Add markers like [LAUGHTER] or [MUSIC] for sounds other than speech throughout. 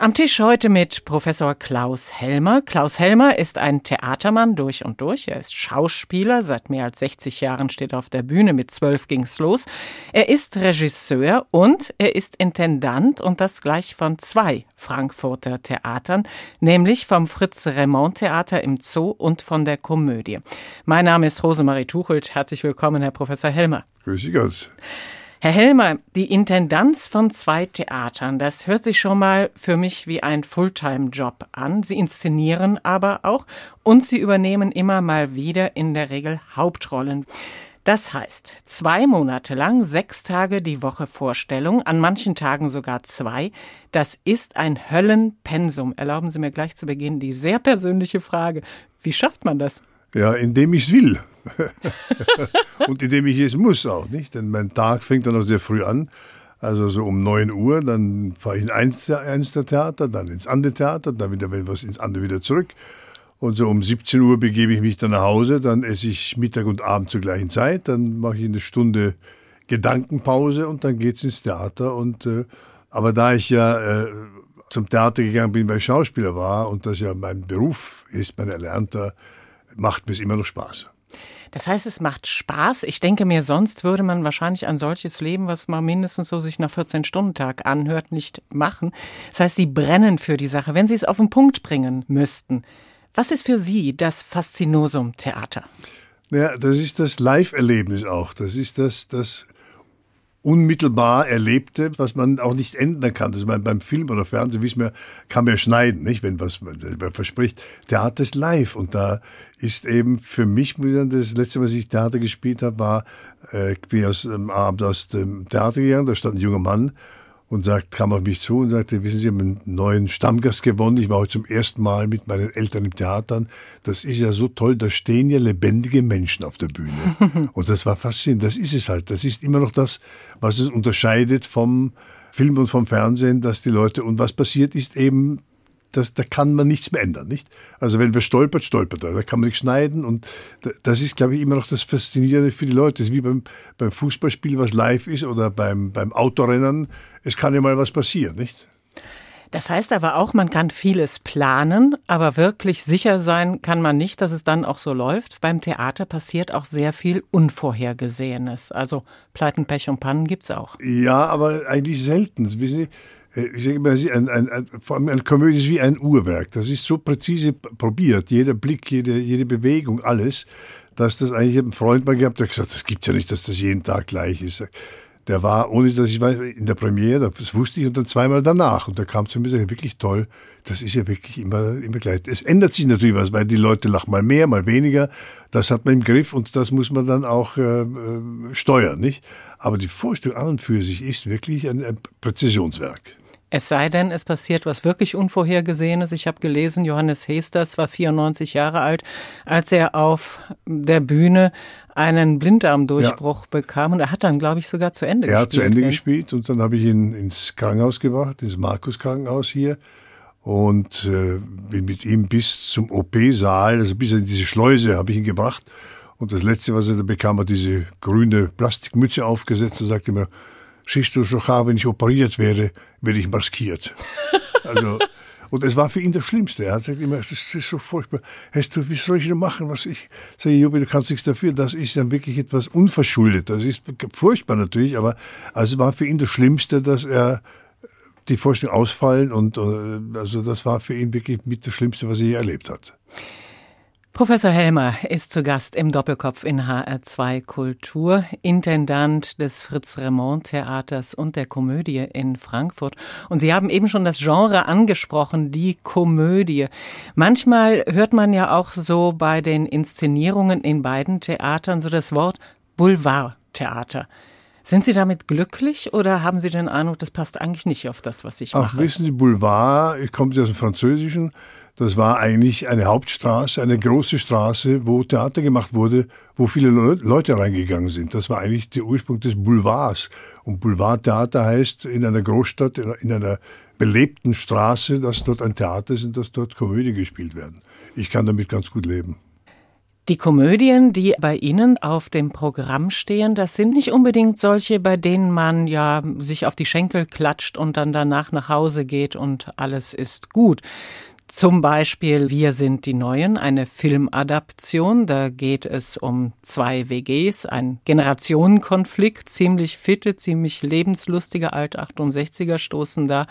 am Tisch heute mit Professor Klaus Helmer. Klaus Helmer ist ein Theatermann durch und durch. Er ist Schauspieler. Seit mehr als 60 Jahren steht er auf der Bühne. Mit zwölf ging's los. Er ist Regisseur und er ist Intendant und das gleich von zwei Frankfurter Theatern, nämlich vom Fritz-Remond-Theater im Zoo und von der Komödie. Mein Name ist Rosemarie Tuchelt. Herzlich willkommen, Herr Professor Helmer. Grüß Sie Gott. Herr Helmer, die Intendanz von zwei Theatern, das hört sich schon mal für mich wie ein Fulltime-Job an. Sie inszenieren aber auch und Sie übernehmen immer mal wieder in der Regel Hauptrollen. Das heißt, zwei Monate lang, sechs Tage die Woche Vorstellung, an manchen Tagen sogar zwei. Das ist ein Höllenpensum. Erlauben Sie mir gleich zu Beginn die sehr persönliche Frage. Wie schafft man das? Ja, indem ich es will. [LAUGHS] und indem ich es muss auch, nicht? Denn mein Tag fängt dann auch sehr früh an. Also so um 9 Uhr, dann fahre ich in eins, eins der Theater, dann ins andere Theater, dann wieder wenn was ins andere wieder zurück. Und so um 17 Uhr begebe ich mich dann nach Hause, dann esse ich Mittag und Abend zur gleichen Zeit, dann mache ich eine Stunde Gedankenpause und dann geht's ins Theater. Und äh, aber da ich ja äh, zum Theater gegangen bin, weil ich Schauspieler war und das ja mein Beruf ist, mein Erlernter, macht mir es immer noch Spaß. Das heißt, es macht Spaß. Ich denke mir, sonst würde man wahrscheinlich ein solches Leben, was man mindestens so sich nach 14-Stunden-Tag anhört, nicht machen. Das heißt, Sie brennen für die Sache. Wenn Sie es auf den Punkt bringen müssten, was ist für Sie das Faszinosum Theater? Ja, das ist das Live-Erlebnis auch. Das ist das, das unmittelbar Erlebte, was man auch nicht ändern kann. Das ist beim Film oder Fernsehen, wissen wir, kann man ja schneiden, nicht? Wenn was man verspricht. Theater ist live und da ist eben für mich, das letzte Mal, als ich Theater gespielt habe, war, äh, ich bin aus dem Abend aus dem Theater gegangen, da stand ein junger Mann und sagt, kam auf mich zu und sagte, wissen Sie, haben einen neuen Stammgast gewonnen. Ich war heute zum ersten Mal mit meinen Eltern im Theater. Das ist ja so toll, da stehen ja lebendige Menschen auf der Bühne. [LAUGHS] und das war faszinierend. Das ist es halt. Das ist immer noch das, was es unterscheidet vom Film und vom Fernsehen, dass die Leute, und was passiert ist eben, das, da kann man nichts mehr ändern, nicht? Also wenn wir stolpert, stolpert er. Da kann man nicht schneiden und das ist, glaube ich, immer noch das Faszinierende für die Leute. Das ist wie beim, beim Fußballspiel, was live ist oder beim, beim Autorennen. Es kann ja mal was passieren, nicht? Das heißt aber auch, man kann vieles planen, aber wirklich sicher sein kann man nicht, dass es dann auch so läuft. Beim Theater passiert auch sehr viel Unvorhergesehenes. Also Pleiten, Pech und Pannen gibt's auch. Ja, aber eigentlich selten. Wissen Sie, ich sage immer, ein, ein, ein, vor allem eine Komödie ist wie ein Uhrwerk. Das ist so präzise probiert, jeder Blick, jede, jede Bewegung, alles, dass das eigentlich ein Freund mal gehabt, der gesagt, das gibt's ja nicht, dass das jeden Tag gleich ist. Der war, ohne dass ich weiß, in der Premiere, das wusste ich, und dann zweimal danach. Und da kam zu mir und wirklich toll, das ist ja wirklich immer, immer gleich. Es ändert sich natürlich was, weil die Leute lachen mal mehr, mal weniger. Das hat man im Griff und das muss man dann auch äh, äh steuern, nicht? Aber die Vorstellung an und für sich ist wirklich ein, ein Präzisionswerk. Es sei denn, es passiert was wirklich Unvorhergesehenes. Ich habe gelesen, Johannes Hesters war 94 Jahre alt, als er auf der Bühne einen Blinddarmdurchbruch ja. bekam und er hat dann, glaube ich, sogar zu Ende er gespielt. Er hat zu Ende gespielt und dann habe ich ihn ins Krankenhaus gebracht, ins Markus-Krankenhaus hier und äh, bin mit ihm bis zum OP-Saal, also bis in diese Schleuse habe ich ihn gebracht und das Letzte, was er da bekam, hat diese grüne Plastikmütze aufgesetzt und sagte mir, siehst du, sogar wenn ich operiert werde, werde ich maskiert. Also, und es war für ihn das Schlimmste. Er hat gesagt immer, das ist so furchtbar. Hast du, wie soll ich denn machen, was ich, sage Jobi, du kannst nichts dafür. Das ist dann wirklich etwas unverschuldet. Das ist furchtbar natürlich, aber also es war für ihn das Schlimmste, dass er die Vorstellung ausfallen und, äh, also das war für ihn wirklich mit das Schlimmste, was er je erlebt hat. Professor Helmer ist zu Gast im Doppelkopf in HR2 Kultur, Intendant des Fritz-Remond-Theaters und der Komödie in Frankfurt. Und Sie haben eben schon das Genre angesprochen, die Komödie. Manchmal hört man ja auch so bei den Inszenierungen in beiden Theatern so das Wort Boulevardtheater. Sind Sie damit glücklich oder haben Sie den Eindruck, das passt eigentlich nicht auf das, was ich Ach, mache? wissen Sie, Boulevard, ich komme aus dem Französischen, das war eigentlich eine Hauptstraße, eine große Straße, wo Theater gemacht wurde, wo viele Leute reingegangen sind. Das war eigentlich der Ursprung des Boulevards. Und Boulevardtheater heißt in einer Großstadt, in einer belebten Straße, dass dort ein Theater ist und dass dort Komödien gespielt werden. Ich kann damit ganz gut leben. Die Komödien, die bei Ihnen auf dem Programm stehen, das sind nicht unbedingt solche, bei denen man ja sich auf die Schenkel klatscht und dann danach nach Hause geht und alles ist gut. Zum Beispiel Wir sind die Neuen, eine Filmadaption. Da geht es um zwei WGs, ein Generationenkonflikt. Ziemlich fitte, ziemlich lebenslustige Alt-68er stoßen da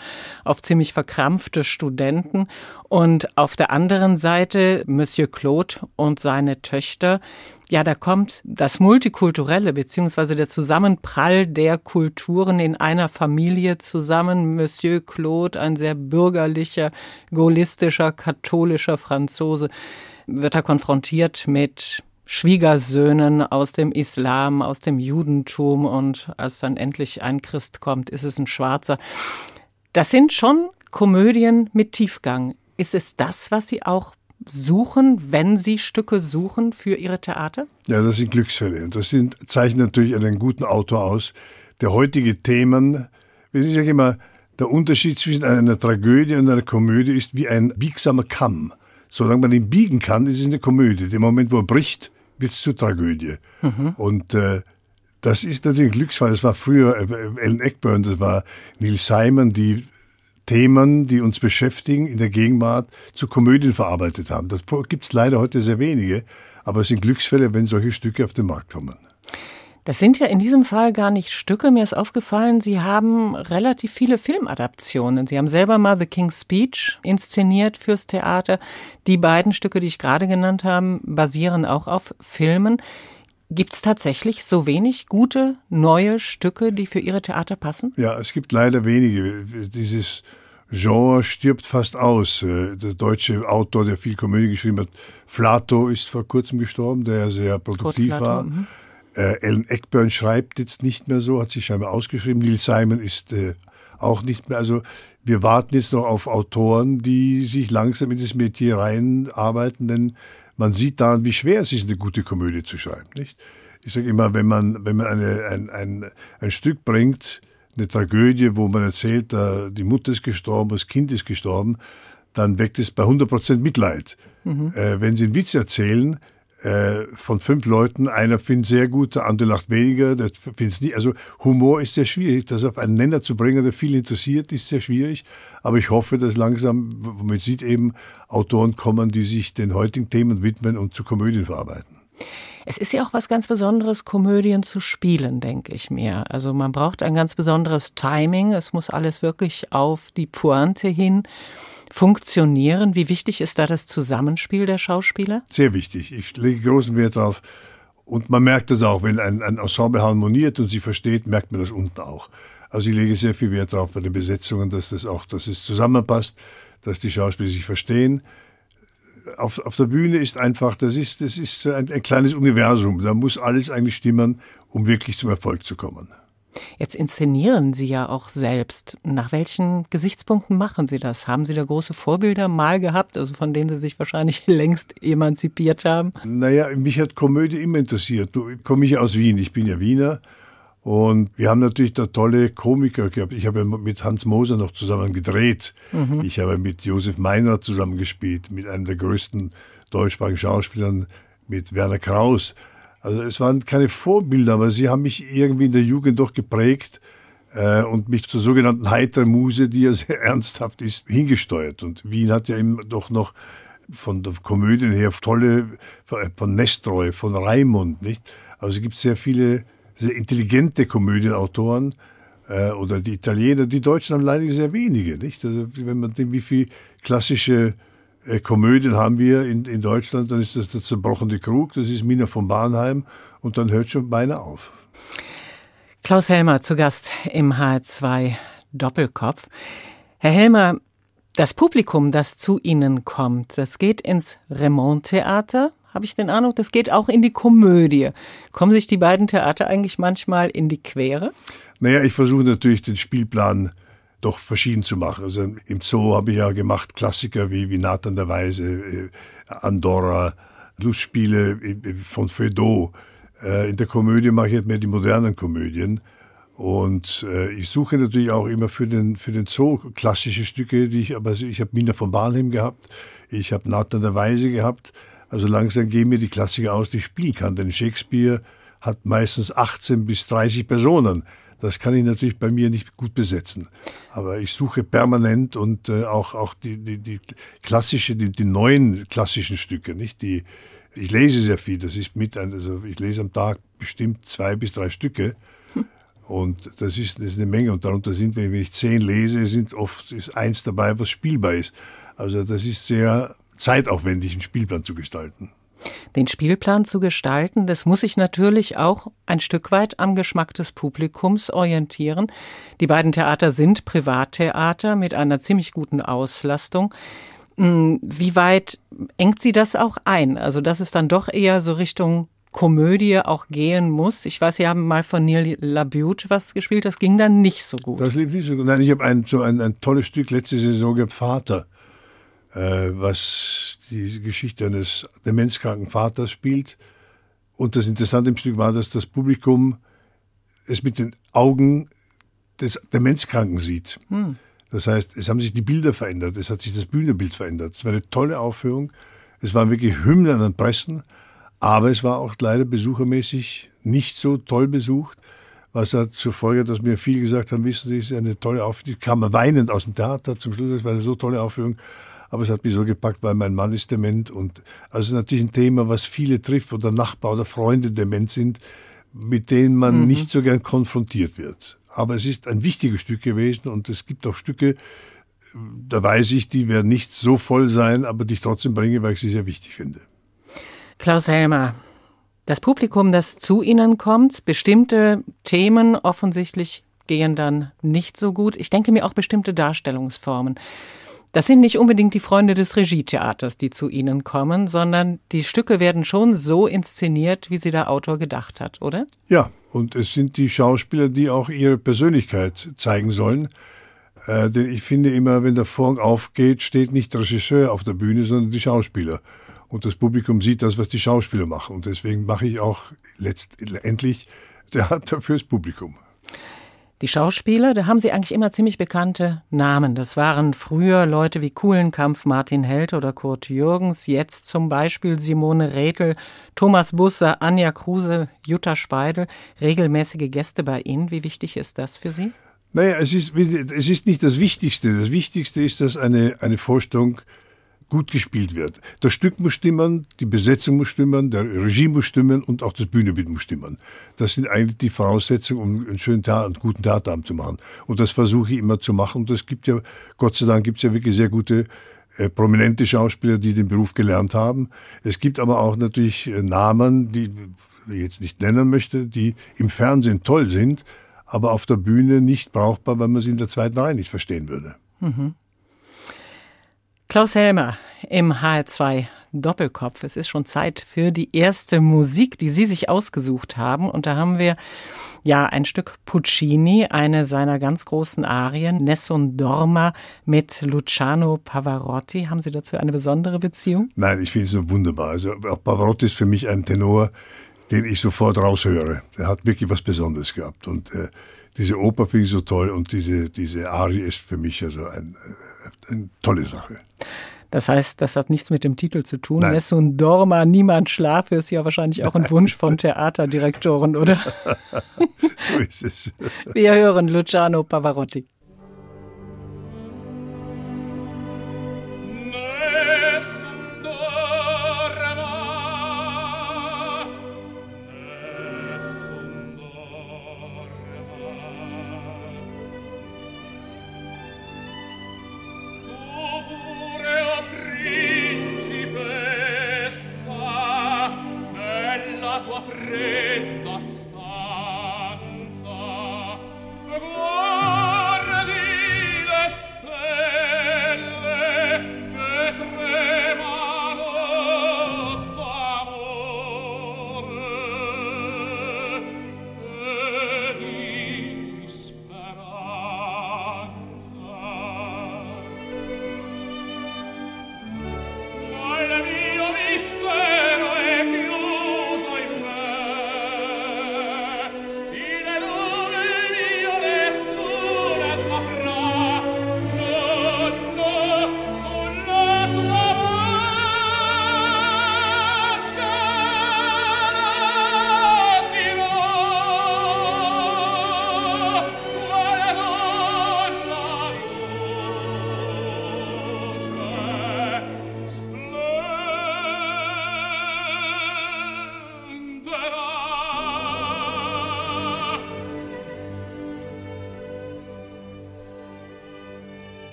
auf ziemlich verkrampfte Studenten. Und auf der anderen Seite Monsieur Claude und seine Töchter, ja, da kommt das Multikulturelle beziehungsweise der Zusammenprall der Kulturen in einer Familie zusammen. Monsieur Claude, ein sehr bürgerlicher, gaullistischer, katholischer Franzose, wird er konfrontiert mit Schwiegersöhnen aus dem Islam, aus dem Judentum und als dann endlich ein Christ kommt, ist es ein Schwarzer. Das sind schon Komödien mit Tiefgang. Ist es das, was Sie auch suchen, wenn Sie Stücke suchen für Ihre Theater? Ja, das sind Glücksfälle. Und das sind, zeichnet natürlich einen guten Autor aus, der heutige Themen, wie ich sage immer, der Unterschied zwischen einer Tragödie und einer Komödie ist wie ein biegsamer Kamm. Solange man ihn biegen kann, ist es eine Komödie. Dem Moment, wo er bricht, wird es zur Tragödie. Mhm. Und äh, das ist natürlich ein Glücksfall. Das war früher äh, Ellen Eckburn, das war Neil Simon, die Themen, die uns beschäftigen, in der Gegenwart zu Komödien verarbeitet haben. Das gibt es leider heute sehr wenige, aber es sind Glücksfälle, wenn solche Stücke auf den Markt kommen. Das sind ja in diesem Fall gar nicht Stücke. Mir ist aufgefallen, Sie haben relativ viele Filmadaptionen. Sie haben selber mal The King's Speech inszeniert fürs Theater. Die beiden Stücke, die ich gerade genannt habe, basieren auch auf Filmen. Gibt es tatsächlich so wenig gute neue Stücke, die für Ihre Theater passen? Ja, es gibt leider wenige. Dieses Genre stirbt fast aus. Äh, der deutsche Autor, der viel Komödie geschrieben hat, Flato, ist vor kurzem gestorben, der sehr produktiv war. Mhm. Äh, Ellen Eckburn schreibt jetzt nicht mehr so, hat sich scheinbar ausgeschrieben. Neil Simon ist äh, auch nicht mehr. Also wir warten jetzt noch auf Autoren, die sich langsam in das Metier reinarbeiten, denn man sieht daran, wie schwer es ist, eine gute Komödie zu schreiben. Nicht? Ich sage immer, wenn man, wenn man eine, ein, ein, ein Stück bringt, eine Tragödie, wo man erzählt, die Mutter ist gestorben, das Kind ist gestorben, dann weckt es bei 100 Prozent Mitleid. Mhm. Äh, wenn Sie einen Witz erzählen, äh, von fünf Leuten, einer findet sehr gut, der andere lacht weniger, der findet nicht. Also Humor ist sehr schwierig, das auf einen Nenner zu bringen, der viel interessiert, ist sehr schwierig. Aber ich hoffe, dass langsam, man sieht eben, Autoren kommen, die sich den heutigen Themen widmen und zu Komödien verarbeiten. Es ist ja auch was ganz Besonderes, Komödien zu spielen, denke ich mir. Also man braucht ein ganz besonderes Timing. Es muss alles wirklich auf die Pointe hin funktionieren. Wie wichtig ist da das Zusammenspiel der Schauspieler? Sehr wichtig. Ich lege großen Wert darauf. Und man merkt das auch, wenn ein, ein Ensemble harmoniert und sie versteht, merkt man das unten auch. Also ich lege sehr viel Wert darauf bei den Besetzungen, dass das auch, dass es zusammenpasst, dass die Schauspieler sich verstehen. Auf, auf der Bühne ist einfach, das ist, das ist ein, ein kleines Universum. Da muss alles eigentlich stimmen, um wirklich zum Erfolg zu kommen. Jetzt inszenieren Sie ja auch selbst. Nach welchen Gesichtspunkten machen Sie das? Haben Sie da große Vorbilder mal gehabt, also von denen Sie sich wahrscheinlich [LAUGHS] längst emanzipiert haben? Naja, mich hat Komödie immer interessiert. Du komme ich aus Wien, ich bin ja Wiener. Und wir haben natürlich da tolle Komiker gehabt. Ich habe mit Hans Moser noch zusammen gedreht. Mhm. Ich habe mit Josef Meinrad zusammen gespielt, mit einem der größten deutschsprachigen Schauspielern, mit Werner Kraus. Also es waren keine Vorbilder, aber sie haben mich irgendwie in der Jugend doch geprägt äh, und mich zur sogenannten heiteren Muse, die ja [LAUGHS] sehr ernsthaft ist, hingesteuert. Und Wien hat ja eben doch noch von der Komödie her tolle, von Nestroy, von Raimund, nicht? Also es gibt sehr viele sehr intelligente Komödienautoren äh, oder die Italiener, die Deutschen haben leider sehr wenige, nicht? Also wenn man denkt, wie viel klassische äh, Komödien haben wir in, in Deutschland, dann ist das der zerbrochene Krug, das ist Mina von Bahnheim und dann hört schon beinahe auf. Klaus Helmer zu Gast im H2 Doppelkopf. Herr Helmer, das Publikum, das zu Ihnen kommt, das geht ins Remont-Theater, habe ich den Eindruck, das geht auch in die Komödie. Kommen sich die beiden Theater eigentlich manchmal in die Quere? Naja, ich versuche natürlich den Spielplan doch verschieden zu machen. Also im Zoo habe ich ja gemacht Klassiker wie, wie Nathan der Weise, äh, Andorra, Lustspiele äh, von Feuilletot. Äh, in der Komödie mache ich halt mehr die modernen Komödien. Und äh, ich suche natürlich auch immer für den, für den Zoo klassische Stücke, die ich, aber ich habe Mina von Barnheim gehabt, ich habe Nathan der Weise gehabt. Also langsam gehen mir die Klassiker aus, die ich spielen kann. Denn Shakespeare hat meistens 18 bis 30 Personen. Das kann ich natürlich bei mir nicht gut besetzen. Aber ich suche permanent und äh, auch, auch die, die, die klassische, die, die neuen klassischen Stücke, nicht? Die, ich lese sehr viel, das ist mit, also ich lese am Tag bestimmt zwei bis drei Stücke. Und das ist, das ist eine Menge. Und darunter sind, wenn ich zehn lese, sind oft ist eins dabei, was spielbar ist. Also das ist sehr zeitaufwendig, einen Spielplan zu gestalten. Den Spielplan zu gestalten, das muss sich natürlich auch ein Stück weit am Geschmack des Publikums orientieren. Die beiden Theater sind Privattheater mit einer ziemlich guten Auslastung. Hm, wie weit engt sie das auch ein? Also, dass es dann doch eher so Richtung Komödie auch gehen muss. Ich weiß, Sie haben mal von Neil LaBute was gespielt, das ging dann nicht so gut. Das lief nicht so gut. Nein, ich habe ein, so ein, ein tolles Stück letzte Saison gehabt, Vater, äh, was die Geschichte eines demenzkranken Vaters spielt. Und das Interessante im Stück war, dass das Publikum es mit den Augen des Demenzkranken sieht. Hm. Das heißt, es haben sich die Bilder verändert, es hat sich das Bühnenbild verändert. Es war eine tolle Aufführung. Es waren wirklich Hymnen an Pressen. Aber es war auch leider besuchermäßig nicht so toll besucht, was hat zur Folge, dass mir viele gesagt haben, wissen Sie, es ist eine tolle Aufführung. Ich kam weinend aus dem Theater zum Schluss, es war eine so tolle Aufführung. Aber es hat mich so gepackt, weil mein Mann ist dement und also es ist natürlich ein Thema, was viele trifft oder Nachbar oder Freunde dement sind, mit denen man mhm. nicht so gern konfrontiert wird. Aber es ist ein wichtiges Stück gewesen und es gibt auch Stücke, da weiß ich, die werden nicht so voll sein, aber die ich trotzdem bringe, weil ich sie sehr wichtig finde. Klaus Helmer, das Publikum, das zu Ihnen kommt, bestimmte Themen offensichtlich gehen dann nicht so gut. Ich denke mir auch bestimmte Darstellungsformen. Das sind nicht unbedingt die Freunde des Regietheaters, die zu Ihnen kommen, sondern die Stücke werden schon so inszeniert, wie sie der Autor gedacht hat, oder? Ja, und es sind die Schauspieler, die auch ihre Persönlichkeit zeigen sollen. Äh, denn ich finde immer, wenn der Vorhang aufgeht, steht nicht der Regisseur auf der Bühne, sondern die Schauspieler und das Publikum sieht das, was die Schauspieler machen. Und deswegen mache ich auch letztendlich Theater fürs Publikum. Die Schauspieler, da haben sie eigentlich immer ziemlich bekannte Namen. Das waren früher Leute wie Kuhlenkampf, Martin Held oder Kurt Jürgens, jetzt zum Beispiel Simone Redl, Thomas Busser, Anja Kruse, Jutta Speidel. Regelmäßige Gäste bei Ihnen. Wie wichtig ist das für Sie? Naja, es ist, es ist nicht das Wichtigste. Das Wichtigste ist, dass eine, eine Vorstellung gut gespielt wird. Das Stück muss stimmen, die Besetzung muss stimmen, der Regie muss stimmen und auch das Bühnenbild muss stimmen. Das sind eigentlich die Voraussetzungen, um einen schönen Theater, einen guten Theaterabend zu machen. Und das versuche ich immer zu machen. Und es gibt ja, Gott sei Dank, gibt es ja wirklich sehr gute äh, prominente Schauspieler, die den Beruf gelernt haben. Es gibt aber auch natürlich äh, Namen, die ich jetzt nicht nennen möchte, die im Fernsehen toll sind, aber auf der Bühne nicht brauchbar, weil man sie in der zweiten Reihe nicht verstehen würde. Mhm. Klaus Helmer im HR2 Doppelkopf. Es ist schon Zeit für die erste Musik, die Sie sich ausgesucht haben. Und da haben wir ja ein Stück Puccini, eine seiner ganz großen Arien, Nessun Dorma mit Luciano Pavarotti. Haben Sie dazu eine besondere Beziehung? Nein, ich finde es so wunderbar. Also Pavarotti ist für mich ein Tenor, den ich sofort raushöre. Er hat wirklich was Besonderes gehabt. Und äh, diese Oper finde ich so toll und diese, diese Arie ist für mich also ein, eine tolle Sache. Das heißt, das hat nichts mit dem Titel zu tun. Nein. Nessun Dorma, niemand schlafe, ist ja wahrscheinlich auch ein Wunsch von Theaterdirektoren, oder? [LAUGHS] so ist es. Wir hören Luciano Pavarotti.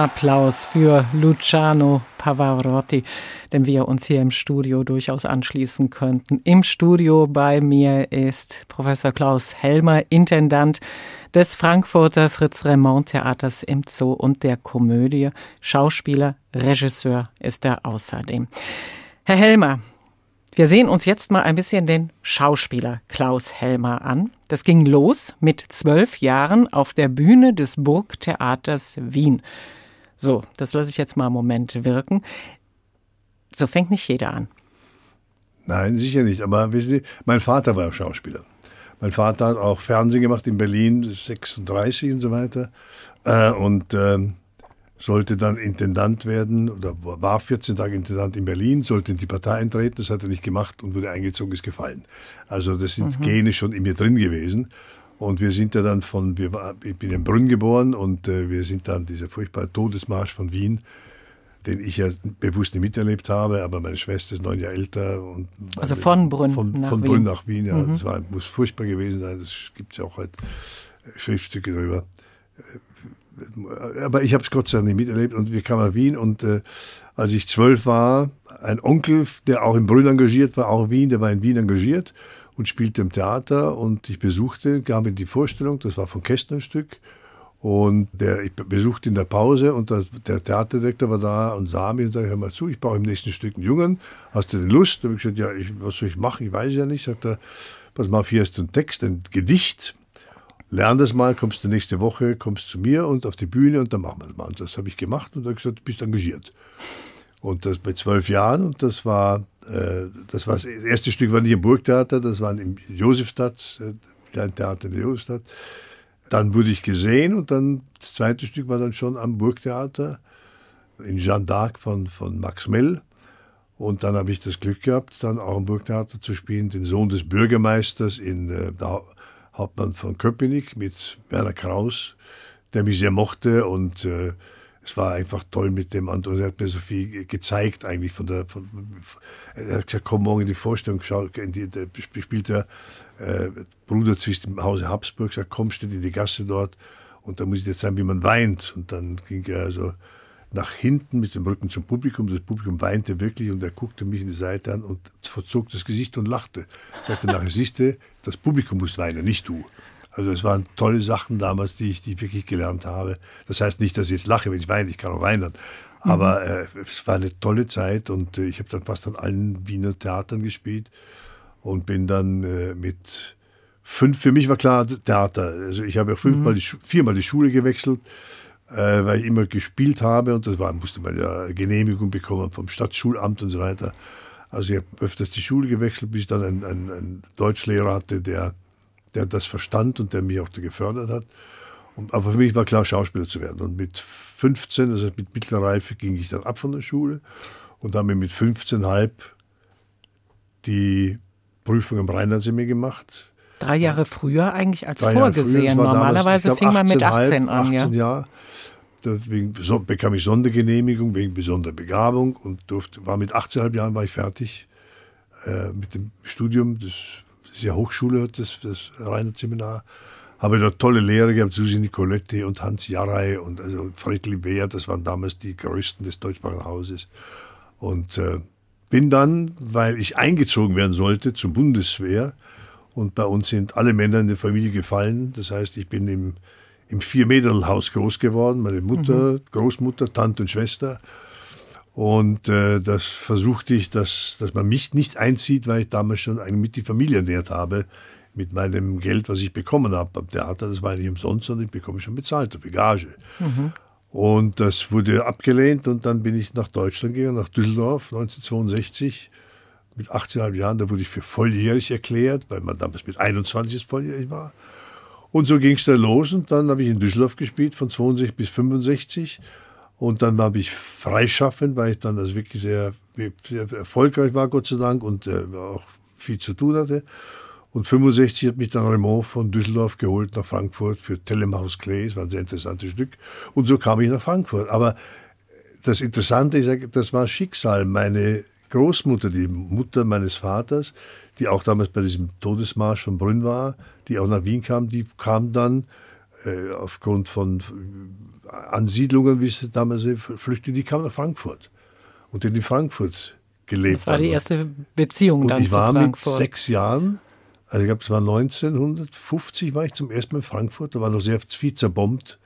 Applaus für Luciano Pavarotti, dem wir uns hier im Studio durchaus anschließen könnten. Im Studio bei mir ist Professor Klaus Helmer, Intendant des Frankfurter Fritz Raymond Theaters im Zoo und der Komödie. Schauspieler, Regisseur ist er außerdem. Herr Helmer, wir sehen uns jetzt mal ein bisschen den Schauspieler Klaus Helmer an. Das ging los mit zwölf Jahren auf der Bühne des Burgtheaters Wien. So, das lasse ich jetzt mal einen Moment wirken. So fängt nicht jeder an. Nein, sicher nicht. Aber wissen Sie, mein Vater war Schauspieler. Mein Vater hat auch Fernsehen gemacht in Berlin, 36 und so weiter. Äh, und ähm, sollte dann Intendant werden oder war 14 Tage Intendant in Berlin, sollte in die Partei eintreten, das hat er nicht gemacht und wurde eingezogen, ist gefallen. Also das sind mhm. Gene schon in mir drin gewesen. Und wir sind ja dann von, wir, ich bin in Brünn geboren und äh, wir sind dann dieser furchtbare Todesmarsch von Wien, den ich ja bewusst nicht miterlebt habe, aber meine Schwester ist neun Jahre älter. Und also von Brünn von, nach von Wien. Brünn nach Wien, ja. Mhm. Das war, muss furchtbar gewesen sein, das gibt es ja auch halt Schriftstücke darüber. Aber ich habe es Gott sei Dank nicht miterlebt und wir kamen nach Wien und äh, als ich zwölf war, ein Onkel, der auch in Brünn engagiert war, auch in Wien, der war in Wien engagiert und spielte im Theater und ich besuchte, gab ihm die Vorstellung, das war von Kästner ein Stück und der, ich besuchte in der Pause und das, der Theaterdirektor war da und sah mich und sagte, hör mal zu, ich brauche im nächsten Stück einen Jungen, hast du denn Lust? Da habe ich gesagt, ja, ich, was soll ich machen, ich weiß ja nicht. Sagt er, pass mal auf, hier hast du einen Text, ein Gedicht, lern das mal, kommst du nächste Woche, kommst zu mir und auf die Bühne und dann machen wir das mal. Und das habe ich gemacht und er hat gesagt, du bist engagiert. Und das bei zwölf Jahren und das war das war das erste Stück war nicht im Burgtheater, das war im Josefstadt, äh, ein Theater in der Josefstadt. Dann wurde ich gesehen und dann das zweite Stück war dann schon am Burgtheater in Jeanne d'Arc von, von Max Mell. Und dann habe ich das Glück gehabt, dann auch im Burgtheater zu spielen, den Sohn des Bürgermeisters in äh, der Hauptmann von Köpenick mit Werner Kraus, der mich sehr mochte und äh, es war einfach toll mit dem und er hat mir so viel gezeigt eigentlich von der von, er hat gesagt komm morgen in die Vorstellung schau in die, der spielt der äh, Bruder zwischen dem Hause Habsburg sagt komm steht in die Gasse dort und da muss ich jetzt sagen wie man weint und dann ging er also nach hinten mit dem Rücken zum Publikum. Das Publikum weinte wirklich und er guckte mich in die Seite an und verzog das Gesicht und lachte. Sagte nachher, siehste, das Publikum muss weinen, nicht du. Also es waren tolle Sachen damals, die ich, die ich wirklich gelernt habe. Das heißt nicht, dass ich jetzt lache, wenn ich weine, ich kann auch weinen. Aber äh, es war eine tolle Zeit und äh, ich habe dann fast an allen Wiener Theatern gespielt und bin dann äh, mit fünf, für mich war klar Theater. Also ich habe ja fünfmal, die, viermal die Schule gewechselt, äh, weil ich immer gespielt habe und das war, musste man ja Genehmigung bekommen vom Stadtschulamt und so weiter. Also ich habe öfters die Schule gewechselt, bis ich dann einen, einen, einen Deutschlehrer hatte, der der das verstand und der mich auch gefördert hat. Und, aber für mich war klar, Schauspieler zu werden. Und mit 15, also mit mittlerer Reife, ging ich dann ab von der Schule und habe mir mit 15,5 die Prüfung am Rheinland-Semi gemacht. Drei Jahre früher eigentlich als Drei vorgesehen. Normalerweise damals, fing man mit 18,5, 18 an. 18 ja. Jahre. Deswegen bekam ich Sondergenehmigung wegen besonderer Begabung und durfte, war mit 18,5 Jahren war ich fertig äh, mit dem Studium. Das ist ja Hochschule, das, das Rheinland-Seminar. Habe dort tolle Lehrer gehabt, Susi Nicoletti und Hans Jarrey und also Friedli Wehr, das waren damals die größten des deutschsprachigen Hauses. Und äh, bin dann, weil ich eingezogen werden sollte zur Bundeswehr und bei uns sind alle Männer in der Familie gefallen. Das heißt, ich bin im, im Vier-Meter-Haus groß geworden. Meine Mutter, mhm. Großmutter, Tante und Schwester. Und äh, das versuchte ich, dass, dass man mich nicht einzieht, weil ich damals schon eigentlich mit die Familie ernährt habe, mit meinem Geld, was ich bekommen habe am Theater. Das war nicht umsonst, sondern ich bekomme schon bezahlt für Gage. Mhm. Und das wurde abgelehnt und dann bin ich nach Deutschland gegangen, nach Düsseldorf 1962 mit 18,5 Jahren. Da wurde ich für volljährig erklärt, weil man damals mit 21 volljährig war. Und so ging es dann los und dann habe ich in Düsseldorf gespielt von 62 bis 65 und dann habe ich freischaffend, weil ich dann also wirklich sehr, sehr erfolgreich war, Gott sei Dank, und äh, auch viel zu tun hatte. Und 65 hat mich dann Raymond von Düsseldorf geholt nach Frankfurt für Telemaus Clay. Das war ein sehr interessantes Stück. Und so kam ich nach Frankfurt. Aber das Interessante ist, das war Schicksal. Meine Großmutter, die Mutter meines Vaters, die auch damals bei diesem Todesmarsch von Brünn war, die auch nach Wien kam, die kam dann äh, aufgrund von Ansiedlungen, wie es damals Flüchtlinge, die kamen nach Frankfurt. Und in Frankfurt gelebt. Das war die erste Beziehung und dann ich war mit sechs Jahren, also ich glaube, es war 1950, war ich zum ersten Mal in Frankfurt, da war noch sehr viel zerbombt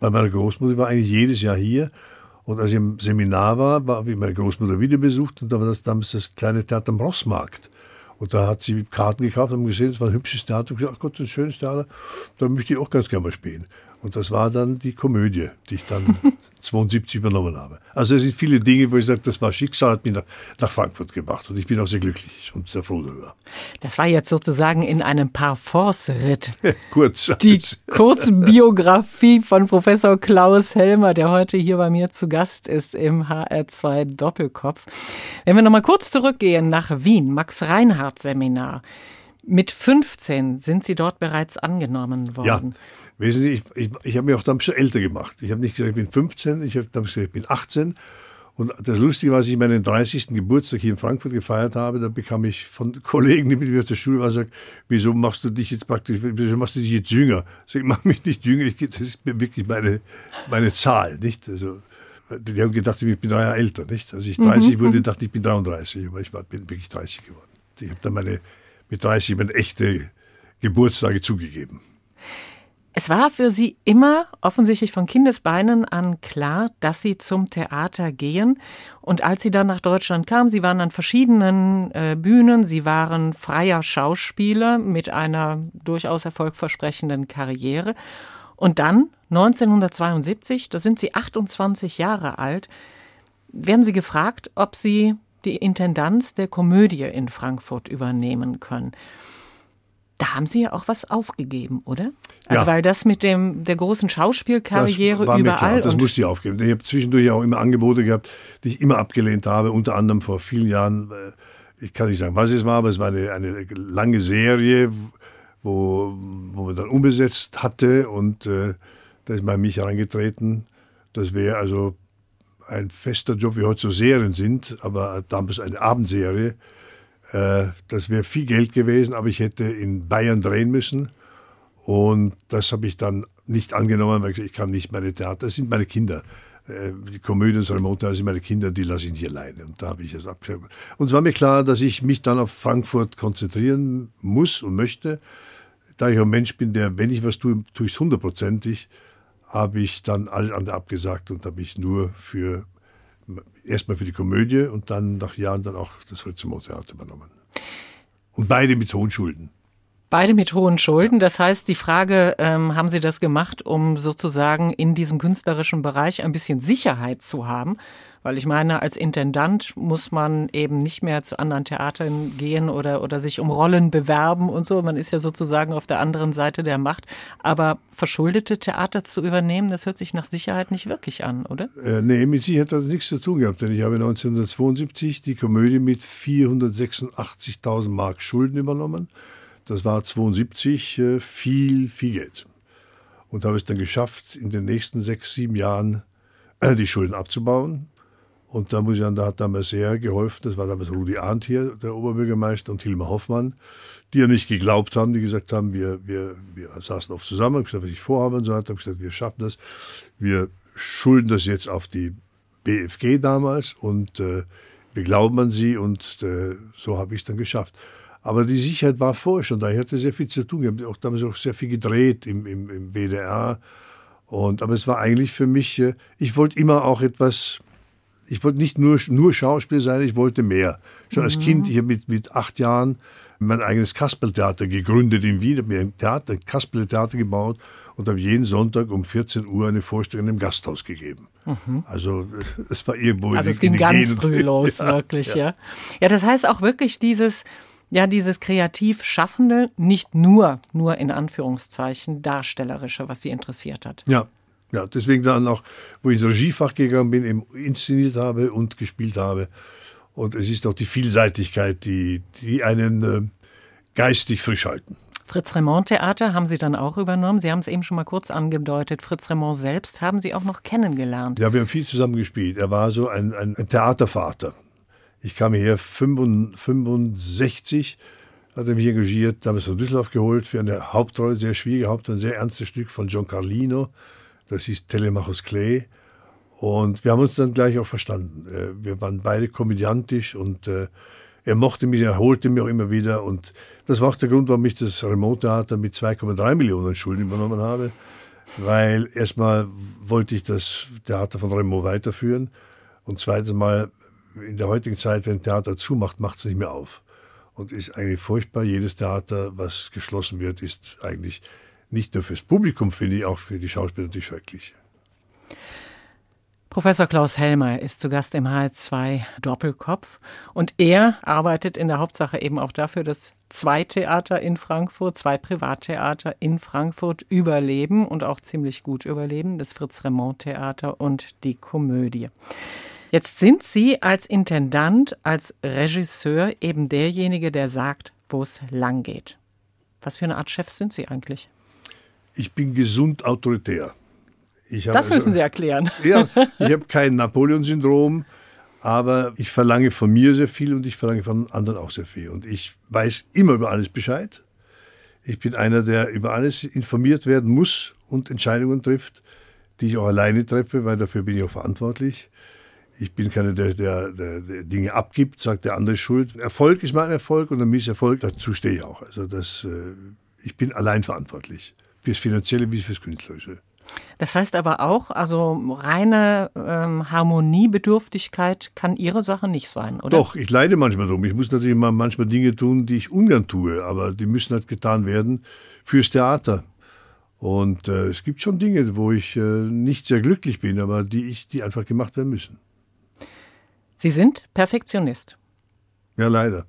bei meiner Großmutter, ich war eigentlich jedes Jahr hier. Und als ich im Seminar war, habe ich meine Großmutter wieder besucht. Und da war das damals das kleine Theater am Rossmarkt. Und da hat sie Karten gekauft und gesehen, es war ein hübsches Theater. Und gesagt, ach Gott, das ist ein schönes Theater. Da möchte ich auch ganz gerne mal spielen. Und das war dann die Komödie, die ich dann [LAUGHS] 72 übernommen habe. Also es sind viele Dinge, wo ich sage, das war Schicksal, hat mich nach, nach, Frankfurt gebracht. Und ich bin auch sehr glücklich und sehr froh darüber. Das war jetzt sozusagen in einem Parforce-Ritt. [LAUGHS] Kurz. Die Kurzbiografie von Professor Klaus Helmer, der heute hier bei mir zu Gast ist im HR2 Doppelkopf. Wenn wir nochmal kurz zurückgehen nach Wien, Max-Reinhardt-Seminar. Mit 15 sind Sie dort bereits angenommen worden. Ja. Wesentlich, ich, ich, habe mich auch dann schon älter gemacht. Ich habe nicht gesagt, ich bin 15, ich habe dann gesagt, ich bin 18. Und das Lustige war, als ich meinen 30. Geburtstag hier in Frankfurt gefeiert habe, da bekam ich von [LAUGHS] Kollegen, die mit mir aus der Schule waren, gesagt, wieso machst du dich jetzt praktisch, wieso machst du dich jetzt jünger? Also ich mache mich nicht jünger, ich, das ist wirklich meine, meine Zahl, nicht? Also, die haben gedacht, ich bin drei Jahre älter, nicht? Als ich 30 mhm. wurde, dachte ich, ich bin 33, aber ich war, bin wirklich 30 geworden. Ich habe dann meine, mit 30 meine echte Geburtstage zugegeben. Es war für Sie immer offensichtlich von Kindesbeinen an klar, dass Sie zum Theater gehen. Und als Sie dann nach Deutschland kamen, Sie waren an verschiedenen äh, Bühnen, Sie waren freier Schauspieler mit einer durchaus erfolgversprechenden Karriere. Und dann, 1972, da sind Sie 28 Jahre alt, werden Sie gefragt, ob Sie die Intendanz der Komödie in Frankfurt übernehmen können. Da haben Sie ja auch was aufgegeben, oder? Also ja. weil das mit dem der großen Schauspielkarriere das überall. das musste ich aufgeben. Ich habe zwischendurch auch immer Angebote gehabt, die ich immer abgelehnt habe. Unter anderem vor vielen Jahren. Äh, ich kann nicht sagen, was es war, aber es war eine, eine lange Serie, wo, wo man dann umbesetzt hatte und äh, da ist bei mich herangetreten. Das wäre also ein fester Job, wie heute so Serien sind, aber damals eine Abendserie äh, das wäre viel Geld gewesen, aber ich hätte in Bayern drehen müssen. Und das habe ich dann nicht angenommen, weil ich kann nicht meine Theater, das sind meine Kinder. Äh, die Komödie und Remontage sind meine Kinder, die lasse ich nicht alleine. Und da habe ich es abgesagt. Und es war mir klar, dass ich mich dann auf Frankfurt konzentrieren muss und möchte. Da ich ein Mensch bin, der, wenn ich was tue, tue ich es hundertprozentig, habe ich dann alles andere abgesagt und habe mich nur für erstmal für die Komödie und dann nach Jahren dann auch das Fritz Theater übernommen. Und beide mit hohen Schulden. Beide mit hohen Schulden. Das heißt, die Frage, ähm, haben Sie das gemacht, um sozusagen in diesem künstlerischen Bereich ein bisschen Sicherheit zu haben? Weil ich meine, als Intendant muss man eben nicht mehr zu anderen Theatern gehen oder, oder sich um Rollen bewerben und so. Man ist ja sozusagen auf der anderen Seite der Macht. Aber verschuldete Theater zu übernehmen, das hört sich nach Sicherheit nicht wirklich an, oder? Äh, nee, mit Sicherheit hat das nichts zu tun gehabt. Denn ich habe 1972 die Komödie mit 486.000 Mark Schulden übernommen. Das war 72 äh, viel, viel Geld. Und habe es dann geschafft, in den nächsten sechs, sieben Jahren äh, die Schulden abzubauen und da muss ich sagen, da hat damals sehr geholfen. Das war damals Rudi Arndt hier, der Oberbürgermeister, und Hilmar Hoffmann, die ja nicht geglaubt haben, die gesagt haben, wir, wir, wir saßen oft zusammen, haben gesagt, was ich vorhabe und so weiter, haben gesagt, wir schaffen das. Wir schulden das jetzt auf die BFG damals und äh, wir glauben an sie und äh, so habe ich es dann geschafft. Aber die Sicherheit war vorher schon da. Ich hatte sehr viel zu tun. Ich habe auch damals auch sehr viel gedreht im, im, im WDR. Und, aber es war eigentlich für mich, äh, ich wollte immer auch etwas ich wollte nicht nur, nur Schauspiel sein, ich wollte mehr. Schon mhm. als Kind, ich habe mit, mit acht Jahren mein eigenes Kasperltheater gegründet in Wien, habe mir ein Theater, ein Kasperltheater gebaut und habe jeden Sonntag um 14 Uhr eine Vorstellung im Gasthaus gegeben. Mhm. Also [LAUGHS] es war irgendwo. Also es ging ganz früh los, [LAUGHS] ja, wirklich, ja. ja. Ja, das heißt auch wirklich dieses, ja, dieses kreativ Schaffende, nicht nur, nur in Anführungszeichen, Darstellerische, was Sie interessiert hat. Ja, ja, deswegen dann auch, wo ich ins Regiefach gegangen bin, eben inszeniert habe und gespielt habe. Und es ist auch die Vielseitigkeit, die, die einen äh, geistig frisch halten. Fritz Raymond Theater haben Sie dann auch übernommen. Sie haben es eben schon mal kurz angedeutet. Fritz Raymond selbst haben Sie auch noch kennengelernt. Ja, wir haben viel zusammen gespielt. Er war so ein, ein, ein Theatervater. Ich kam hierher 65 hat er mich engagiert, damals von Düsseldorf geholt für eine Hauptrolle, sehr schwierige Hauptrolle, ein sehr ernstes Stück von John Carlino. Das ist Telemachus Clay. Und wir haben uns dann gleich auch verstanden. Äh, wir waren beide komödiantisch und äh, er mochte mich, er holte mich auch immer wieder. Und das war auch der Grund, warum ich das Remote-Theater mit 2,3 Millionen Schulden übernommen habe. Weil erstmal wollte ich das Theater von Remo weiterführen. Und zweitens mal, in der heutigen Zeit, wenn ein Theater zumacht, macht es nicht mehr auf und ist eigentlich furchtbar. Jedes Theater, was geschlossen wird, ist eigentlich nicht nur fürs Publikum, finde ich, auch für die Schauspieler natürlich schrecklich. Professor Klaus Helmer ist zu Gast im HR2 Doppelkopf und er arbeitet in der Hauptsache eben auch dafür, dass zwei Theater in Frankfurt, zwei Privattheater in Frankfurt überleben und auch ziemlich gut überleben, das Fritz Remont Theater und die Komödie. Jetzt sind Sie als Intendant, als Regisseur eben derjenige, der sagt, wo es lang geht. Was für eine Art Chef sind Sie eigentlich? Ich bin gesund autoritär. das also, müssen Sie erklären. [LAUGHS] Ja, [LAUGHS] ich habe kein Napoleon-Syndrom, aber ich verlange von mir sehr viel und ich verlange von anderen auch sehr viel. Und ich weiß immer über alles Bescheid. Ich bin einer, der über alles informiert werden muss und Entscheidungen trifft, die ich auch alleine treffe, weil dafür bin ich auch verantwortlich. Ich bin keiner, der, der, der, Dinge abgibt, sagt, der andere ist schuld. Erfolg ist mein Erfolg und ein Misserfolg, dazu stehe ich auch. Also das, äh, ich bin allein verantwortlich. Fürs Finanzielle wie fürs Künstlerische. Das heißt aber auch, also reine ähm, Harmoniebedürftigkeit kann Ihre Sache nicht sein, oder? Doch, ich leide manchmal drum. Ich muss natürlich mal manchmal Dinge tun, die ich ungern tue, aber die müssen halt getan werden fürs Theater. Und äh, es gibt schon Dinge, wo ich äh, nicht sehr glücklich bin, aber die ich, die einfach gemacht werden müssen. Sie sind Perfektionist. Ja, leider.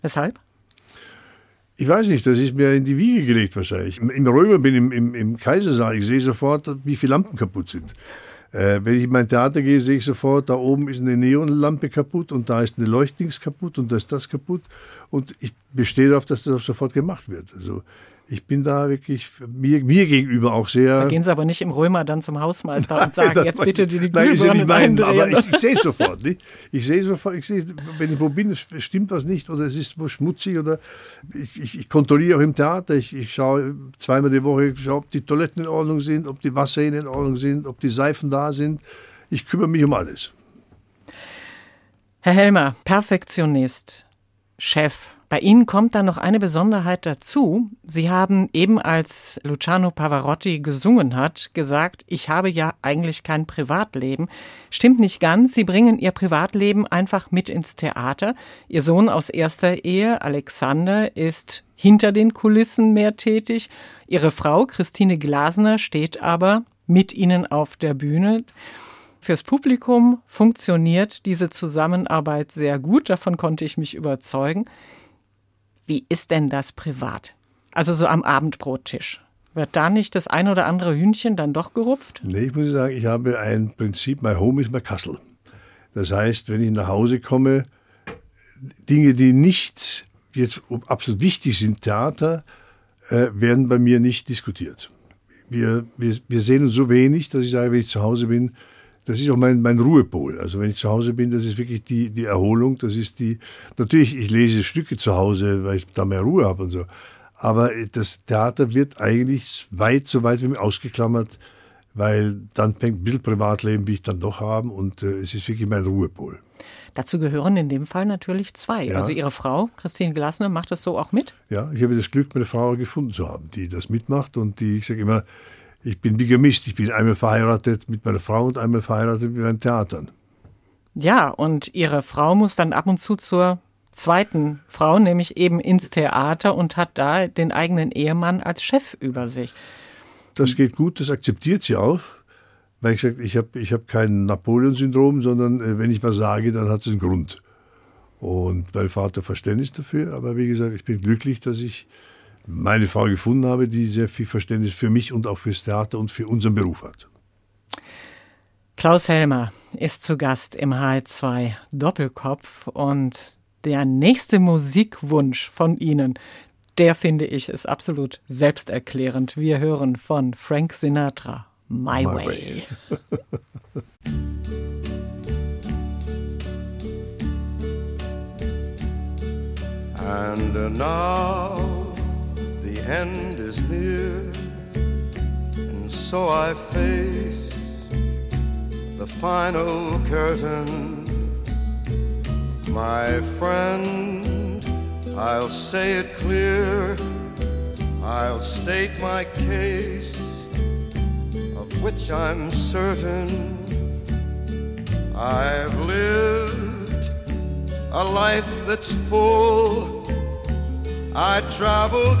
Weshalb? Ich weiß nicht, das ist mir in die Wiege gelegt wahrscheinlich. Im Römer bin im, im, im Kaisersaal, ich sehe sofort, wie viele Lampen kaputt sind. Äh, wenn ich in mein Theater gehe, sehe ich sofort, da oben ist eine Neonlampe kaputt und da ist eine Leuchtdings kaputt und da ist das kaputt. Und ich bestehe darauf, dass das auch sofort gemacht wird. Also ich bin da wirklich mir, mir gegenüber auch sehr. Da gehen Sie aber nicht im Römer dann zum Hausmeister [LAUGHS] nein, und sagen, jetzt bitte die, die Glühbirne ist ja nicht mein, Aber ich, ich sehe es sofort. Nicht? Ich sehe sofort, ich sehe, wenn ich wo bin, es stimmt was nicht oder es ist wo schmutzig oder ich, ich, ich kontrolliere auch im Theater. Ich, ich schaue zweimal die Woche, schaue, ob die Toiletten in Ordnung sind, ob die Wasserhähne in Ordnung sind, ob die Seifen da sind. Ich kümmere mich um alles. Herr Helmer, Perfektionist, Chef, bei Ihnen kommt dann noch eine Besonderheit dazu. Sie haben eben, als Luciano Pavarotti gesungen hat, gesagt, ich habe ja eigentlich kein Privatleben. Stimmt nicht ganz. Sie bringen Ihr Privatleben einfach mit ins Theater. Ihr Sohn aus erster Ehe, Alexander, ist hinter den Kulissen mehr tätig. Ihre Frau, Christine Glasner, steht aber mit Ihnen auf der Bühne. Fürs Publikum funktioniert diese Zusammenarbeit sehr gut, davon konnte ich mich überzeugen. Wie ist denn das privat? Also so am Abendbrottisch. Wird da nicht das ein oder andere Hühnchen dann doch gerupft? Nee, ich muss sagen, ich habe ein Prinzip, my home is my castle. Das heißt, wenn ich nach Hause komme, Dinge, die nicht jetzt absolut wichtig sind, Theater, äh, werden bei mir nicht diskutiert. Wir, wir, wir sehen uns so wenig, dass ich sage, wenn ich zu Hause bin, das ist auch mein, mein Ruhepol. Also wenn ich zu Hause bin, das ist wirklich die, die Erholung. Das ist die, natürlich, ich lese Stücke zu Hause, weil ich da mehr Ruhe habe und so. Aber das Theater wird eigentlich weit, so weit wie mir ausgeklammert, weil dann fängt ein bisschen Privatleben, wie ich dann doch haben und äh, es ist wirklich mein Ruhepol. Dazu gehören in dem Fall natürlich zwei. Ja. Also Ihre Frau, Christine Glasner, macht das so auch mit? Ja, ich habe das Glück, meine Frau gefunden zu haben, die das mitmacht und die, ich sage immer, ich bin Bigamist. Ich bin einmal verheiratet mit meiner Frau und einmal verheiratet mit meinen Theatern. Ja, und Ihre Frau muss dann ab und zu zur zweiten Frau, nämlich eben ins Theater und hat da den eigenen Ehemann als Chef über sich. Das geht gut, das akzeptiert sie auch. Weil ich sage, ich habe ich hab kein Napoleon-Syndrom, sondern äh, wenn ich was sage, dann hat es einen Grund. Und mein Vater Verständnis dafür. Aber wie gesagt, ich bin glücklich, dass ich meine Frau gefunden habe, die sehr viel Verständnis für mich und auch fürs Theater und für unseren Beruf hat. Klaus Helmer ist zu Gast im HR2 Doppelkopf und der nächste Musikwunsch von Ihnen, der finde ich ist absolut selbsterklärend. Wir hören von Frank Sinatra My, My Way. way. [LAUGHS] And now end is near, and so I face the final curtain. My friend, I'll say it clear, I'll state my case, of which I'm certain. I've lived a life that's full. I traveled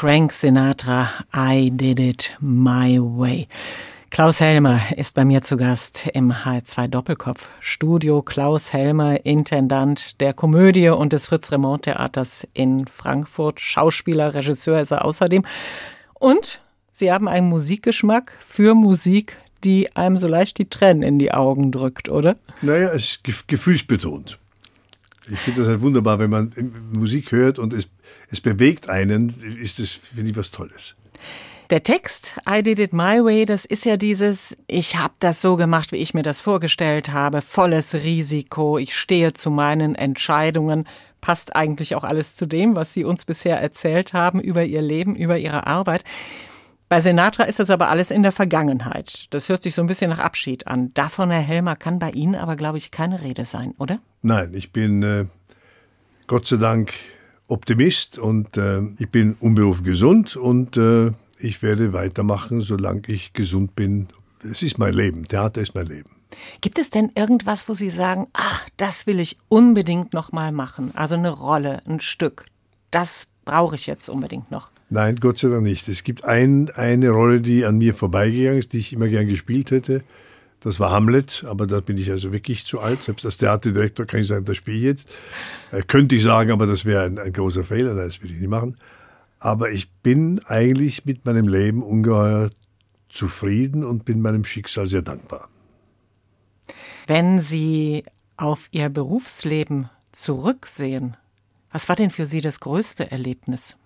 Frank Sinatra, I did it my way. Klaus Helmer ist bei mir zu Gast im H2 Doppelkopf Studio. Klaus Helmer, Intendant der Komödie und des Fritz Remont Theaters in Frankfurt. Schauspieler, Regisseur ist er außerdem. Und Sie haben einen Musikgeschmack für Musik, die einem so leicht die Tränen in die Augen drückt, oder? Naja, es ist gef- gefühlsbetont. Ich finde das halt wunderbar, wenn man Musik hört und es, es bewegt einen, ist das, finde ich, was Tolles. Der Text I Did It My Way, das ist ja dieses, ich habe das so gemacht, wie ich mir das vorgestellt habe, volles Risiko, ich stehe zu meinen Entscheidungen, passt eigentlich auch alles zu dem, was Sie uns bisher erzählt haben über Ihr Leben, über Ihre Arbeit. Bei Sinatra ist das aber alles in der Vergangenheit. Das hört sich so ein bisschen nach Abschied an. Davon, Herr Helmer, kann bei Ihnen aber, glaube ich, keine Rede sein, oder? Nein, ich bin äh, Gott sei Dank Optimist und äh, ich bin unberufen gesund und äh, ich werde weitermachen, solange ich gesund bin. Es ist mein Leben. Theater ist mein Leben. Gibt es denn irgendwas, wo Sie sagen, ach, das will ich unbedingt noch mal machen? Also eine Rolle, ein Stück. Das brauche ich jetzt unbedingt noch. Nein, Gott sei Dank nicht. Es gibt ein, eine Rolle, die an mir vorbeigegangen ist, die ich immer gern gespielt hätte. Das war Hamlet, aber da bin ich also wirklich zu alt. Selbst als Theaterdirektor kann ich sagen, das spiele ich jetzt. Äh, könnte ich sagen, aber das wäre ein, ein großer Fehler, das würde ich nicht machen. Aber ich bin eigentlich mit meinem Leben ungeheuer zufrieden und bin meinem Schicksal sehr dankbar. Wenn Sie auf Ihr Berufsleben zurücksehen, was war denn für Sie das größte Erlebnis?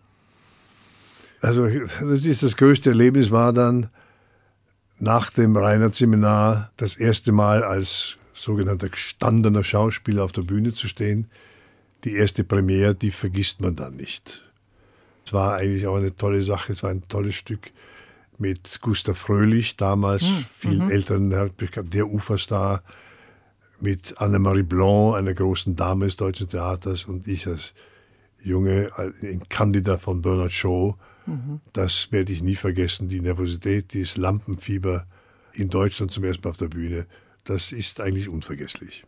Also das größte Erlebnis war dann nach dem Reinhardt-Seminar das erste Mal als sogenannter gestandener Schauspieler auf der Bühne zu stehen. Die erste Premiere, die vergisst man dann nicht. Es war eigentlich auch eine tolle Sache, es war ein tolles Stück mit Gustav Fröhlich, damals mhm. viel mhm. älteren, der Uferstar, mit Annemarie Blanc, einer großen Dame des deutschen Theaters, und ich als Junge, ein Candida von Bernard Shaw. Mhm. Das werde ich nie vergessen, die Nervosität, dieses Lampenfieber in Deutschland zum ersten Mal auf der Bühne, das ist eigentlich unvergesslich.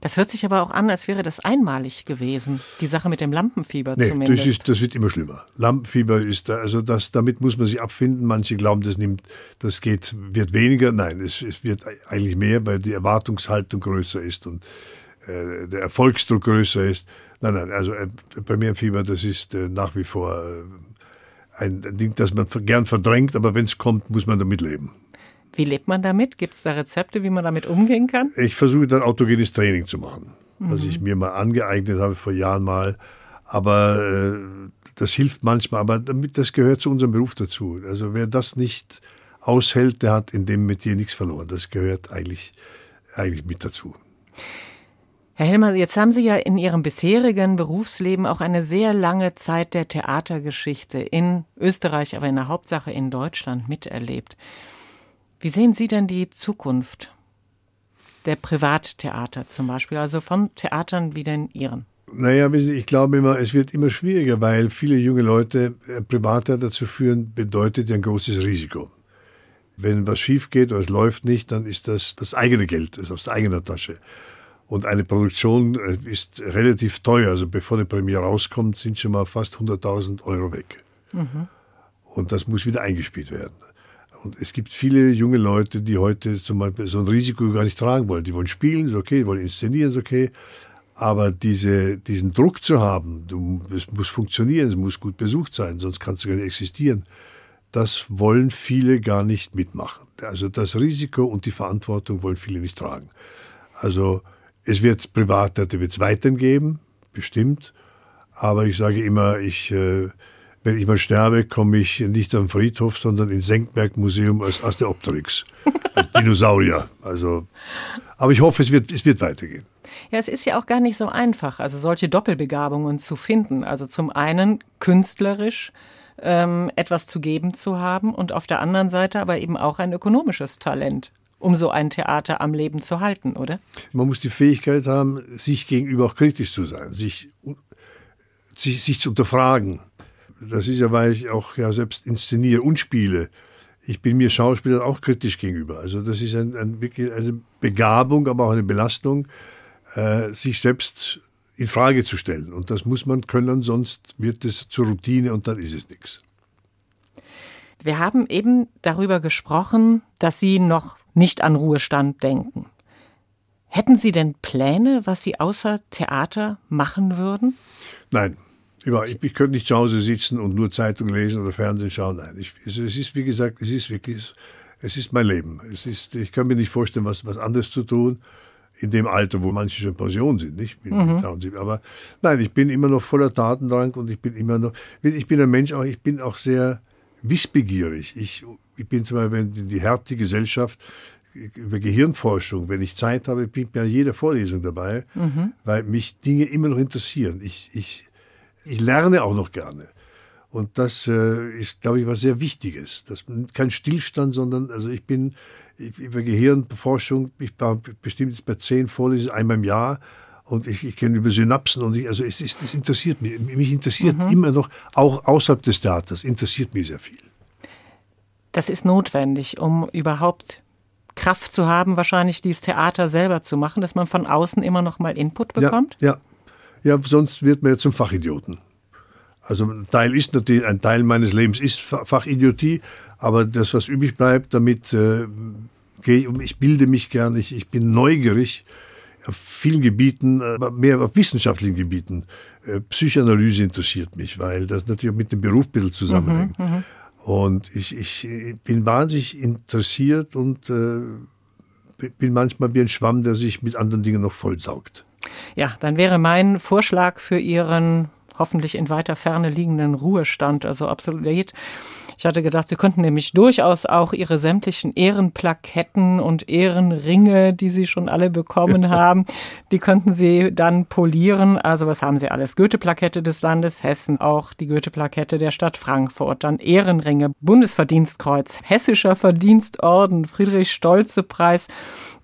Das hört sich aber auch an, als wäre das einmalig gewesen. Die Sache mit dem Lampenfieber nee, zumindest. Das, ist, das wird immer schlimmer. Lampenfieber ist da, also das, damit muss man sich abfinden. Manche glauben, das nimmt, das geht, wird weniger. Nein, es, es wird eigentlich mehr, weil die Erwartungshaltung größer ist und äh, der Erfolgsdruck größer ist. Nein, nein, also äh, Premierenfieber, das ist äh, nach wie vor äh, ein Ding, das man gern verdrängt, aber wenn es kommt, muss man damit leben. Wie lebt man damit? Gibt es da Rezepte, wie man damit umgehen kann? Ich versuche dann autogenes Training zu machen, mhm. was ich mir mal angeeignet habe vor Jahren mal. Aber äh, das hilft manchmal, aber damit, das gehört zu unserem Beruf dazu. Also wer das nicht aushält, der hat in dem Metier nichts verloren. Das gehört eigentlich, eigentlich mit dazu. Herr Helmer, jetzt haben Sie ja in Ihrem bisherigen Berufsleben auch eine sehr lange Zeit der Theatergeschichte in Österreich, aber in der Hauptsache in Deutschland miterlebt. Wie sehen Sie denn die Zukunft der Privattheater zum Beispiel, also von Theatern wie den Ihren? Naja, ich glaube immer, es wird immer schwieriger, weil viele junge Leute äh, Privattheater zu führen, bedeutet ja ein großes Risiko. Wenn was schief geht oder es läuft nicht, dann ist das das eigene Geld, das ist aus der eigenen Tasche. Und eine Produktion äh, ist relativ teuer. Also bevor eine Premiere rauskommt, sind schon mal fast 100.000 Euro weg. Mhm. Und das muss wieder eingespielt werden. Und es gibt viele junge Leute, die heute zum Beispiel so ein Risiko gar nicht tragen wollen. Die wollen spielen, ist okay, die wollen inszenieren, ist okay. Aber diese, diesen Druck zu haben, du, es muss funktionieren, es muss gut besucht sein, sonst kannst du gar nicht existieren, das wollen viele gar nicht mitmachen. Also das Risiko und die Verantwortung wollen viele nicht tragen. Also es wird Privattheater wird es weiterhin geben, bestimmt. Aber ich sage immer, ich äh, wenn ich mal sterbe, komme ich nicht am Friedhof, sondern ins Senckenberg-Museum als Asteopteryx, [LAUGHS] als Dinosaurier. Also, aber ich hoffe, es wird, es wird weitergehen. Ja, es ist ja auch gar nicht so einfach, also solche Doppelbegabungen zu finden. Also zum einen künstlerisch ähm, etwas zu geben zu haben und auf der anderen Seite aber eben auch ein ökonomisches Talent um so ein Theater am Leben zu halten, oder? Man muss die Fähigkeit haben, sich gegenüber auch kritisch zu sein, sich, sich, sich zu unterfragen. Das ist ja, weil ich auch ja selbst inszeniere und spiele. Ich bin mir Schauspieler auch kritisch gegenüber. Also das ist ein, ein, eine Begabung, aber auch eine Belastung, äh, sich selbst in Frage zu stellen. Und das muss man können, sonst wird es zur Routine und dann ist es nichts. Wir haben eben darüber gesprochen, dass Sie noch nicht an Ruhestand denken. Hätten Sie denn Pläne, was Sie außer Theater machen würden? Nein, ich, ich könnte nicht zu Hause sitzen und nur Zeitung lesen oder Fernsehen schauen. Nein, ich, es ist wie gesagt, es ist wirklich, es ist mein Leben. Es ist, ich kann mir nicht vorstellen, was, was anderes zu tun in dem Alter, wo manche schon Pension sind, nicht? Mhm. Aber nein, ich bin immer noch voller Tatendrang und ich bin immer noch, ich bin ein Mensch auch, ich bin auch sehr wissbegierig. Ich, ich bin zum Beispiel in die Härte Gesellschaft über Gehirnforschung, wenn ich Zeit habe, bin ich bei jeder Vorlesung dabei, mhm. weil mich Dinge immer noch interessieren. Ich, ich, ich lerne auch noch gerne. Und das äh, ist, glaube ich, was sehr Wichtiges. Das kein Stillstand, sondern also ich bin über Gehirnforschung, ich war bestimmt jetzt bei zehn Vorlesungen einmal im Jahr und ich, ich kenne über Synapsen und ich, also es, es, es interessiert mich. Mich interessiert mhm. immer noch, auch außerhalb des Theaters, interessiert mich sehr viel. Das ist notwendig, um überhaupt Kraft zu haben, wahrscheinlich dieses Theater selber zu machen, dass man von außen immer noch mal Input bekommt? Ja, ja. ja sonst wird man ja zum Fachidioten. Also ein Teil ist natürlich, ein Teil meines Lebens ist Fachidiotie, aber das, was übrig bleibt, damit äh, gehe ich um. Ich bilde mich gern, ich, ich bin neugierig auf vielen Gebieten, aber mehr auf wissenschaftlichen Gebieten. Äh, Psychoanalyse interessiert mich, weil das natürlich mit dem Beruf ein bisschen zusammenhängt. Mhm, mhm. Und ich, ich bin wahnsinnig interessiert und äh, bin manchmal wie ein Schwamm, der sich mit anderen Dingen noch vollsaugt. Ja, dann wäre mein Vorschlag für Ihren hoffentlich in weiter Ferne liegenden Ruhestand, also absolut ich hatte gedacht, Sie könnten nämlich durchaus auch Ihre sämtlichen Ehrenplaketten und Ehrenringe, die Sie schon alle bekommen [LAUGHS] haben, die könnten Sie dann polieren. Also was haben Sie alles? Goethe-Plakette des Landes Hessen, auch die Goethe-Plakette der Stadt Frankfurt, dann Ehrenringe, Bundesverdienstkreuz, Hessischer Verdienstorden, Friedrich-Stolze-Preis,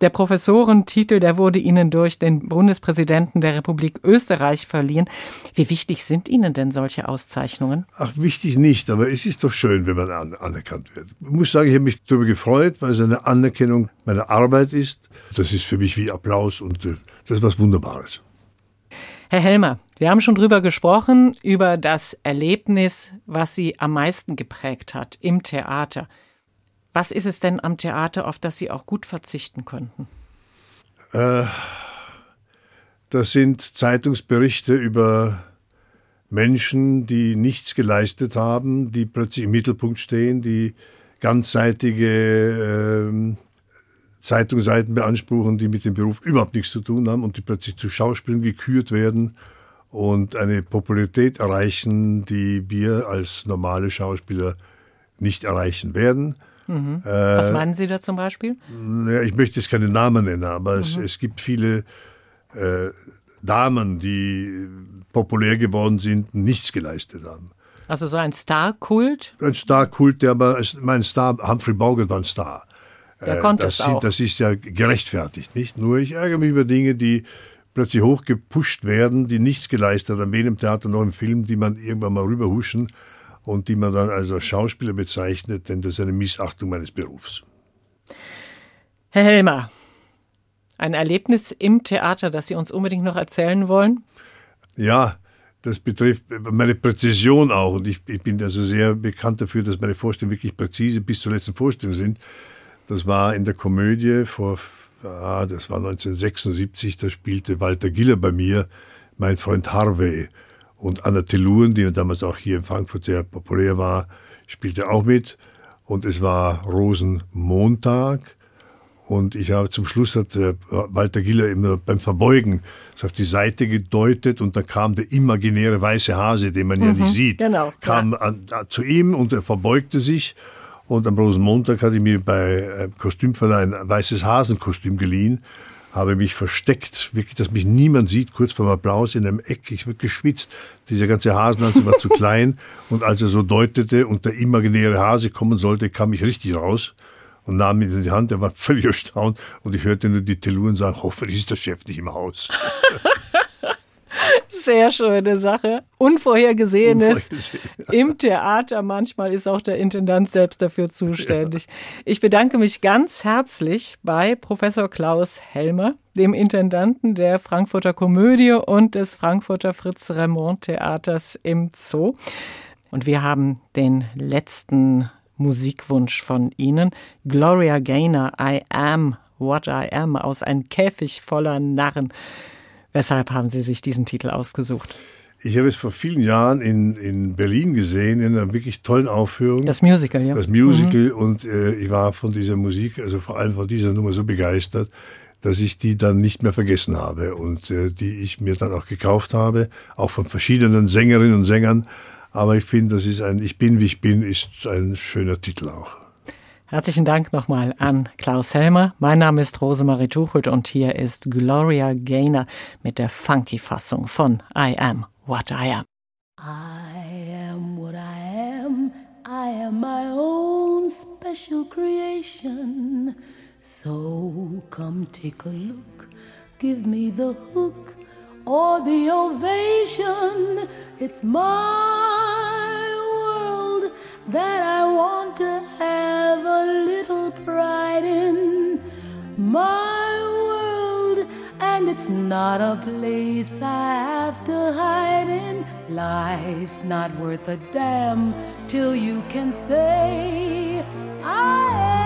der Professorentitel, der wurde Ihnen durch den Bundespräsidenten der Republik Österreich verliehen. Wie wichtig sind Ihnen denn solche Auszeichnungen? Ach, wichtig nicht, aber es ist doch schön, wenn man an anerkannt wird. Ich muss sagen, ich habe mich darüber gefreut, weil es eine Anerkennung meiner Arbeit ist. Das ist für mich wie Applaus und äh, das ist was Wunderbares. Herr Helmer, wir haben schon drüber gesprochen, über das Erlebnis, was Sie am meisten geprägt hat im Theater. Was ist es denn am Theater, auf das Sie auch gut verzichten könnten? Äh, das sind Zeitungsberichte über Menschen, die nichts geleistet haben, die plötzlich im Mittelpunkt stehen, die ganzseitige äh, Zeitungsseiten beanspruchen, die mit dem Beruf überhaupt nichts zu tun haben und die plötzlich zu Schauspielern gekürt werden und eine Popularität erreichen, die wir als normale Schauspieler nicht erreichen werden. Mhm. Äh, Was meinen Sie da zum Beispiel? Ja, ich möchte jetzt keine Namen nennen, aber mhm. es, es, gibt viele äh, Damen, die populär geworden sind, nichts geleistet haben. Also so ein Star-Kult? Ein Star-Kult, der aber, mein Star, Humphrey Bogart war ein Star. Der äh, konnte das, es auch. das ist ja gerechtfertigt, nicht? Nur ich ärgere mich über Dinge, die plötzlich hochgepusht werden, die nichts geleistet haben, weder im Theater noch im Film, die man irgendwann mal rüberhuschen und die man dann als Schauspieler bezeichnet, denn das ist eine Missachtung meines Berufs. Herr Helmer, ein Erlebnis im Theater, das Sie uns unbedingt noch erzählen wollen? Ja, das betrifft meine Präzision auch. Und ich, ich, bin also sehr bekannt dafür, dass meine Vorstellungen wirklich präzise bis zur letzten Vorstellung sind. Das war in der Komödie vor, ah, das war 1976, da spielte Walter Giller bei mir, mein Freund Harvey. Und Anna Telluren, die damals auch hier in Frankfurt sehr populär war, spielte auch mit. Und es war Rosenmontag. Und ich habe zum Schluss hat äh, Walter Giller immer beim Verbeugen so auf die Seite gedeutet und da kam der imaginäre weiße Hase, den man mhm, ja nicht sieht, genau, kam ja. an, zu ihm und er verbeugte sich. Und am Rosenmontag hatte ich mir bei äh, Kostümverleih ein weißes Hasenkostüm geliehen habe mich versteckt, wirklich, dass mich niemand sieht, kurz vor dem Applaus in einem Eck. Ich wurde geschwitzt. Dieser ganze Hasenhans war zu [LAUGHS] klein. Und als er so deutete und der imaginäre Hase kommen sollte, kam ich richtig raus und nahm ihn in die Hand. Er war völlig erstaunt und ich hörte nur die Telluren sagen, hoffentlich ist der Chef nicht im Haus. [LAUGHS] Sehr schöne Sache. Unvorhergesehenes Unvorhergesehen. im Theater. Manchmal ist auch der Intendant selbst dafür zuständig. Ja. Ich bedanke mich ganz herzlich bei Professor Klaus Helmer, dem Intendanten der Frankfurter Komödie und des Frankfurter Fritz Remond Theaters im Zoo. Und wir haben den letzten Musikwunsch von Ihnen. Gloria Gaynor, I am what I am, aus Ein Käfig voller Narren. Weshalb haben Sie sich diesen Titel ausgesucht? Ich habe es vor vielen Jahren in, in Berlin gesehen, in einer wirklich tollen Aufführung. Das Musical, ja. Das Musical. Mhm. Und äh, ich war von dieser Musik, also vor allem von dieser Nummer so begeistert, dass ich die dann nicht mehr vergessen habe und äh, die ich mir dann auch gekauft habe, auch von verschiedenen Sängerinnen und Sängern. Aber ich finde, das ist ein Ich bin, wie ich bin, ist ein schöner Titel auch. Herzlichen Dank nochmal an Klaus Helmer. Mein Name ist Rosemarie Tuchelt und hier ist Gloria Gaynor mit der Funky-Fassung von I Am What I Am. I am what I am. I am my own special creation. So come take a look. Give me the hook or the ovation. It's mine. that I want to have a little pride in my world, and it's not a place I have to hide in. Life's not worth a damn till you can say, I am.